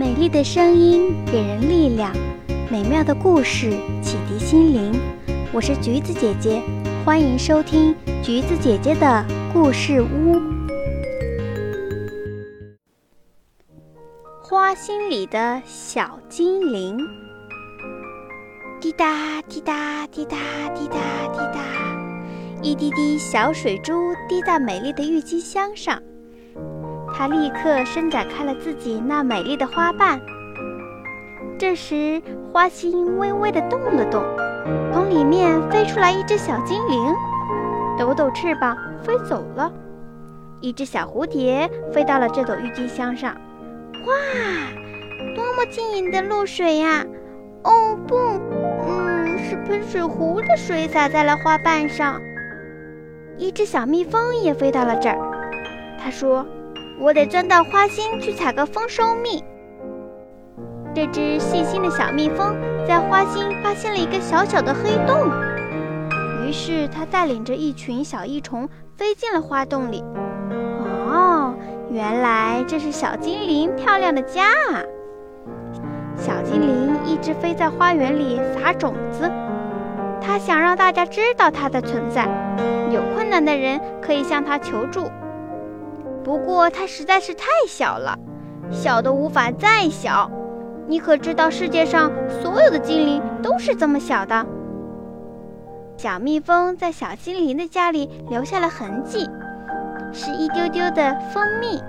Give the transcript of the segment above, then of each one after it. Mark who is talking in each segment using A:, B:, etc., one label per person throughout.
A: 美丽的声音给人力量，美妙的故事启迪心灵。我是橘子姐姐，欢迎收听橘子姐姐的故事屋。花心里的小精灵，滴答滴答滴答滴答滴答，一滴滴小水珠滴在美丽的郁金香上。它立刻伸展开了自己那美丽的花瓣。这时，花心微微地动了动，从里面飞出来一只小精灵，抖抖翅膀飞走了。一只小蝴蝶飞到了这朵郁金香上。哇，多么晶莹的露水呀！哦不，嗯，是喷水壶的水洒在了花瓣上。一只小蜜蜂也飞到了这儿，它说。我得钻到花心去采个丰收蜜。这只细心的小蜜蜂在花心发现了一个小小的黑洞，于是它带领着一群小益虫飞进了花洞里。哦，原来这是小精灵漂亮的家啊！小精灵一直飞在花园里撒种子，它想让大家知道它的存在，有困难的人可以向它求助。不过它实在是太小了，小的无法再小。你可知道世界上所有的精灵都是这么小的？小蜜蜂在小精灵的家里留下了痕迹，是一丢丢的蜂蜜。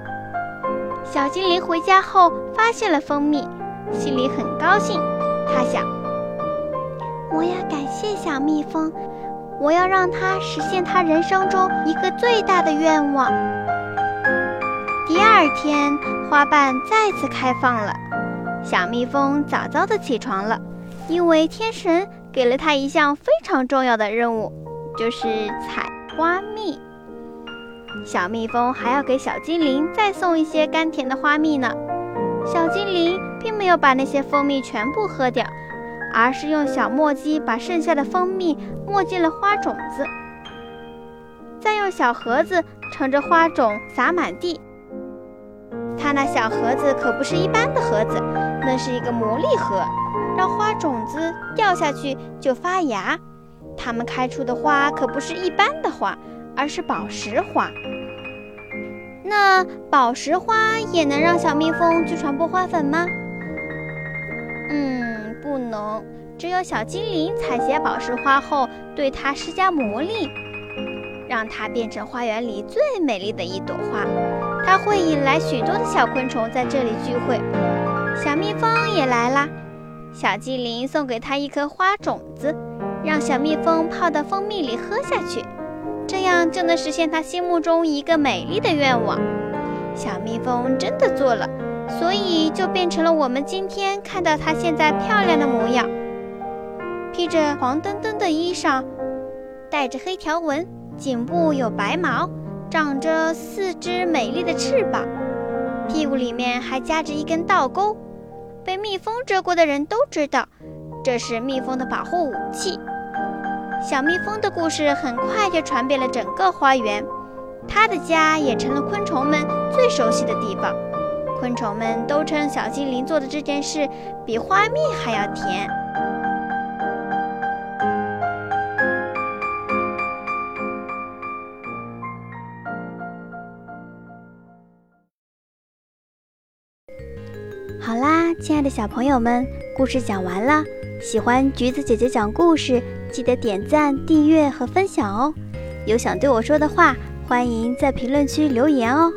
A: 小精灵回家后发现了蜂蜜，心里很高兴。他想：我要感谢小蜜蜂，我要让它实现它人生中一个最大的愿望。第二天，花瓣再次开放了。小蜜蜂早早的起床了，因为天神给了它一项非常重要的任务，就是采花蜜。小蜜蜂还要给小精灵再送一些甘甜的花蜜呢。小精灵并没有把那些蜂蜜全部喝掉，而是用小磨机把剩下的蜂蜜磨进了花种子，再用小盒子盛着花种撒满地。那小盒子可不是一般的盒子，那是一个魔力盒，让花种子掉下去就发芽。它们开出的花可不是一般的花，而是宝石花。那宝石花也能让小蜜蜂去传播花粉吗？嗯，不能。只有小精灵采撷宝石花后，对它施加魔力，让它变成花园里最美丽的一朵花。它会引来许多的小昆虫在这里聚会，小蜜蜂也来啦。小精灵送给它一颗花种子，让小蜜蜂泡到蜂蜜里喝下去，这样就能实现它心目中一个美丽的愿望。小蜜蜂真的做了，所以就变成了我们今天看到它现在漂亮的模样，披着黄澄澄的衣裳，带着黑条纹，颈部有白毛。长着四只美丽的翅膀，屁股里面还夹着一根倒钩。被蜜蜂蛰过的人都知道，这是蜜蜂的保护武器。小蜜蜂的故事很快就传遍了整个花园，它的家也成了昆虫们最熟悉的地方。昆虫们都称小精灵做的这件事比花蜜还要甜。好啦，亲爱的小朋友们，故事讲完了。喜欢橘子姐姐讲故事，记得点赞、订阅和分享哦。有想对我说的话，欢迎在评论区留言哦。